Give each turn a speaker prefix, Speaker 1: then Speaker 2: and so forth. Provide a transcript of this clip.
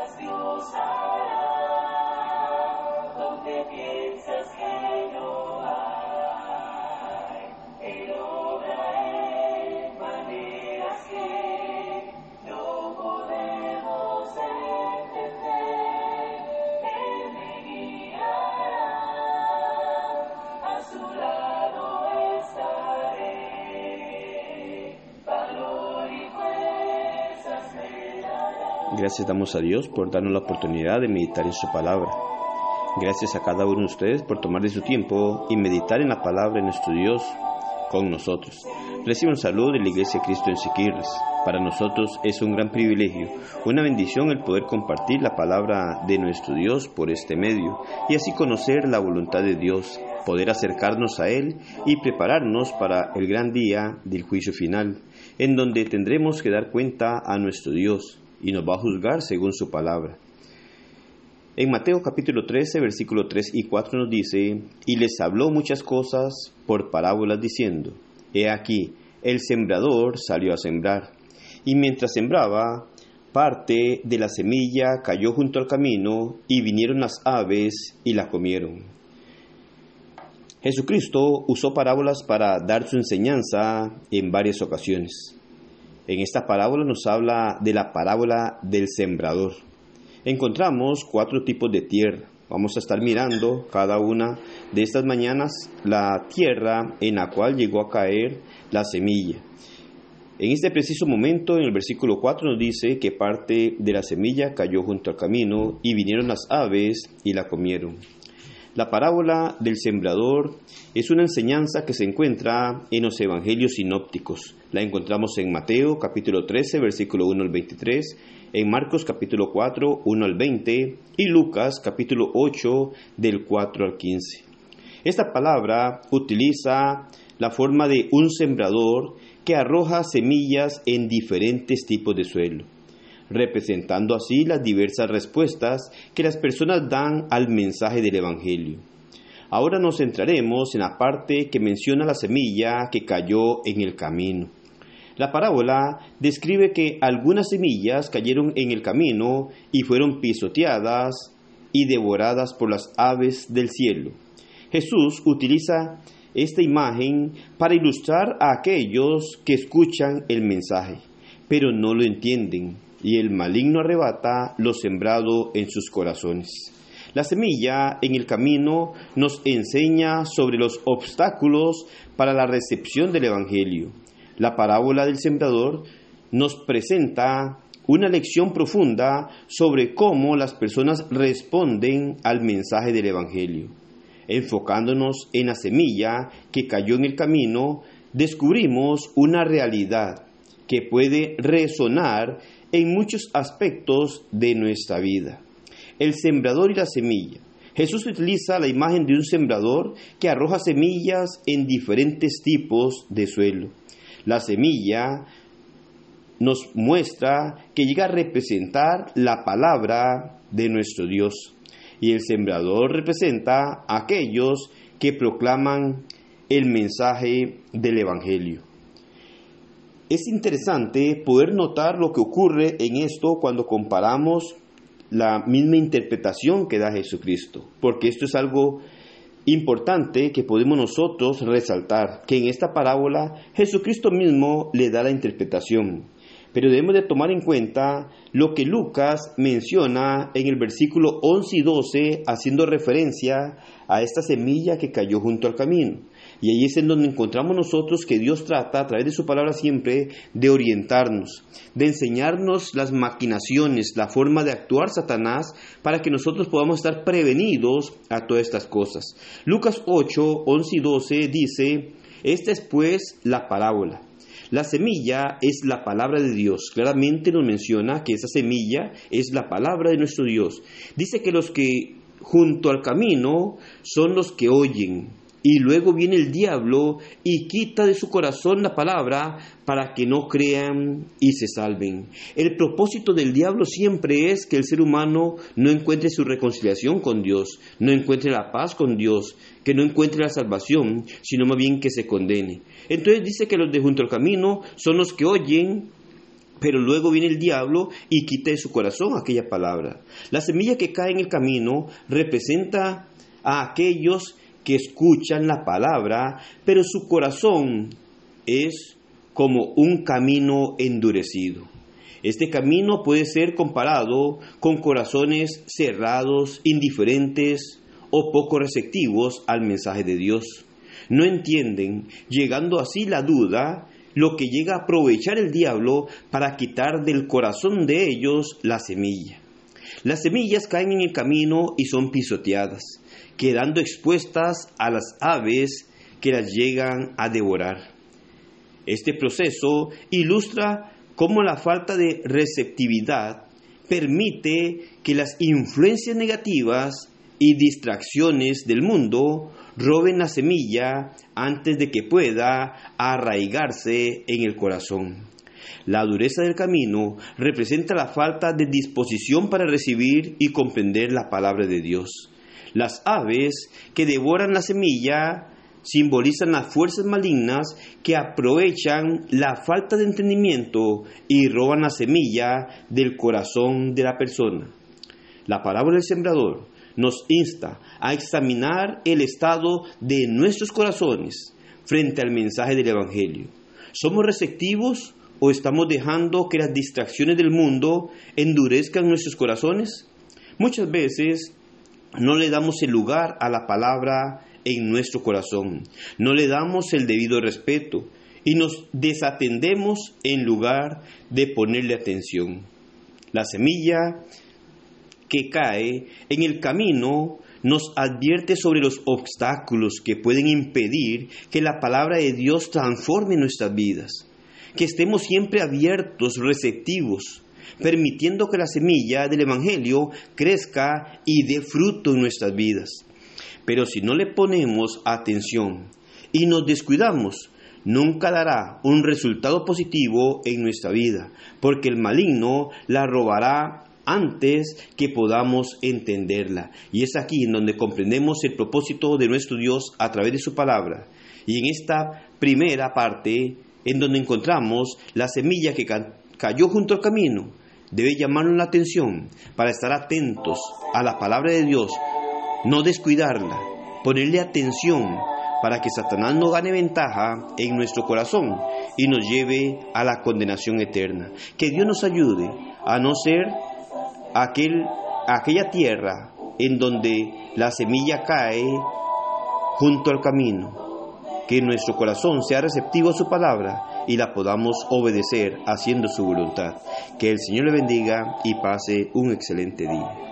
Speaker 1: Dios, Dios, Gracias damos a Dios por darnos la oportunidad de meditar en su palabra. Gracias a cada uno de ustedes por tomar de su tiempo y meditar en la palabra de nuestro Dios con nosotros. Recibe un saludo de la Iglesia Cristo en Siquirres. Para nosotros es un gran privilegio, una bendición el poder compartir la palabra de nuestro Dios por este medio y así conocer la voluntad de Dios, poder acercarnos a Él y prepararnos para el gran día del juicio final, en donde tendremos que dar cuenta a nuestro Dios y nos va a juzgar según su palabra. En Mateo capítulo 13, versículo 3 y 4 nos dice, y les habló muchas cosas por parábolas diciendo, He aquí, el sembrador salió a sembrar, y mientras sembraba, parte de la semilla cayó junto al camino, y vinieron las aves y la comieron. Jesucristo usó parábolas para dar su enseñanza en varias ocasiones. En esta parábola nos habla de la parábola del sembrador. Encontramos cuatro tipos de tierra. Vamos a estar mirando cada una de estas mañanas la tierra en la cual llegó a caer la semilla. En este preciso momento, en el versículo 4 nos dice que parte de la semilla cayó junto al camino y vinieron las aves y la comieron. La parábola del sembrador es una enseñanza que se encuentra en los evangelios sinópticos. La encontramos en Mateo capítulo 13, versículo 1 al 23, en Marcos capítulo 4, 1 al 20 y Lucas capítulo 8 del 4 al 15. Esta palabra utiliza la forma de un sembrador que arroja semillas en diferentes tipos de suelo representando así las diversas respuestas que las personas dan al mensaje del Evangelio. Ahora nos centraremos en la parte que menciona la semilla que cayó en el camino. La parábola describe que algunas semillas cayeron en el camino y fueron pisoteadas y devoradas por las aves del cielo. Jesús utiliza esta imagen para ilustrar a aquellos que escuchan el mensaje, pero no lo entienden y el maligno arrebata lo sembrado en sus corazones. La semilla en el camino nos enseña sobre los obstáculos para la recepción del Evangelio. La parábola del sembrador nos presenta una lección profunda sobre cómo las personas responden al mensaje del Evangelio. Enfocándonos en la semilla que cayó en el camino, descubrimos una realidad que puede resonar en muchos aspectos de nuestra vida. El sembrador y la semilla. Jesús utiliza la imagen de un sembrador que arroja semillas en diferentes tipos de suelo. La semilla nos muestra que llega a representar la palabra de nuestro Dios y el sembrador representa a aquellos que proclaman el mensaje del Evangelio. Es interesante poder notar lo que ocurre en esto cuando comparamos la misma interpretación que da Jesucristo, porque esto es algo importante que podemos nosotros resaltar, que en esta parábola Jesucristo mismo le da la interpretación. Pero debemos de tomar en cuenta lo que Lucas menciona en el versículo 11 y 12, haciendo referencia a esta semilla que cayó junto al camino. Y ahí es en donde encontramos nosotros que Dios trata a través de su palabra siempre de orientarnos, de enseñarnos las maquinaciones, la forma de actuar Satanás para que nosotros podamos estar prevenidos a todas estas cosas. Lucas 8, 11 y 12 dice, esta es pues la parábola. La semilla es la palabra de Dios. Claramente nos menciona que esa semilla es la palabra de nuestro Dios. Dice que los que junto al camino son los que oyen, y luego viene el diablo y quita de su corazón la palabra para que no crean y se salven. El propósito del diablo siempre es que el ser humano no encuentre su reconciliación con Dios, no encuentre la paz con Dios, que no encuentre la salvación, sino más bien que se condene. Entonces dice que los de junto al camino son los que oyen, Pero luego viene el diablo y quita de su corazón aquella palabra. La semilla que cae en el camino representa a aquellos que escuchan la palabra, pero su corazón es como un camino endurecido. Este camino puede ser comparado con corazones cerrados, indiferentes o poco receptivos al mensaje de Dios. No entienden, llegando así la duda, lo que llega a aprovechar el diablo para quitar del corazón de ellos la semilla. Las semillas caen en el camino y son pisoteadas, quedando expuestas a las aves que las llegan a devorar. Este proceso ilustra cómo la falta de receptividad permite que las influencias negativas y distracciones del mundo roben la semilla antes de que pueda arraigarse en el corazón. La dureza del camino representa la falta de disposición para recibir y comprender la palabra de Dios. Las aves que devoran la semilla simbolizan las fuerzas malignas que aprovechan la falta de entendimiento y roban la semilla del corazón de la persona. La parábola del sembrador nos insta a examinar el estado de nuestros corazones frente al mensaje del Evangelio. ¿Somos receptivos o estamos dejando que las distracciones del mundo endurezcan nuestros corazones? Muchas veces no le damos el lugar a la palabra en nuestro corazón. No le damos el debido respeto y nos desatendemos en lugar de ponerle atención. La semilla que cae en el camino nos advierte sobre los obstáculos que pueden impedir que la palabra de Dios transforme nuestras vidas. Que estemos siempre abiertos, receptivos, permitiendo que la semilla del Evangelio crezca y dé fruto en nuestras vidas. Pero si no le ponemos atención y nos descuidamos, nunca dará un resultado positivo en nuestra vida, porque el maligno la robará antes que podamos entenderla. Y es aquí en donde comprendemos el propósito de nuestro Dios a través de su palabra. Y en esta primera parte, en donde encontramos la semilla que cayó junto al camino, debe llamarnos la atención para estar atentos a la palabra de Dios no descuidarla, ponerle atención para que Satanás no gane ventaja en nuestro corazón y nos lleve a la condenación eterna. Que Dios nos ayude a no ser aquel, aquella tierra en donde la semilla cae junto al camino. Que nuestro corazón sea receptivo a su palabra y la podamos obedecer haciendo su voluntad. Que el Señor le bendiga y pase un excelente día.